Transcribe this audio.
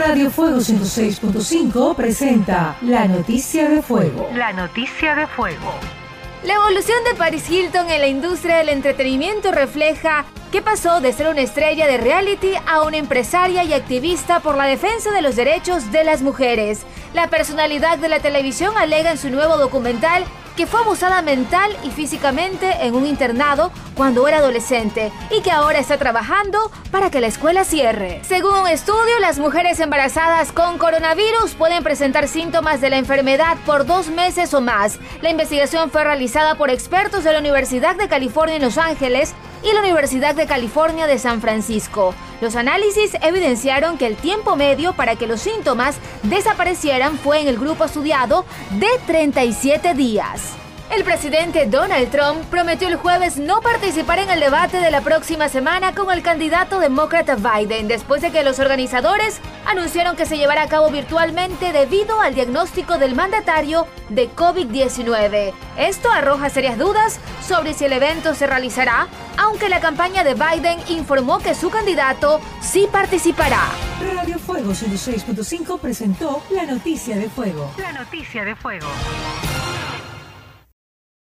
Radio Fuego 106.5 presenta La Noticia de Fuego. La Noticia de Fuego. La evolución de Paris Hilton en la industria del entretenimiento refleja que pasó de ser una estrella de reality a una empresaria y activista por la defensa de los derechos de las mujeres. La personalidad de la televisión alega en su nuevo documental que fue abusada mental y físicamente en un internado cuando era adolescente y que ahora está trabajando para que la escuela cierre. Según un estudio, las mujeres embarazadas con coronavirus pueden presentar síntomas de la enfermedad por dos meses o más. La investigación fue realizada por expertos de la Universidad de California en Los Ángeles y la Universidad de California de San Francisco. Los análisis evidenciaron que el tiempo medio para que los síntomas desaparecieran fue en el grupo estudiado de 37 días. El presidente Donald Trump prometió el jueves no participar en el debate de la próxima semana con el candidato demócrata Biden después de que los organizadores anunciaron que se llevará a cabo virtualmente debido al diagnóstico del mandatario de COVID-19. Esto arroja serias dudas sobre si el evento se realizará, aunque la campaña de Biden informó que su candidato sí participará. Radio Fuego 106.5 presentó La Noticia de Fuego. La Noticia de Fuego.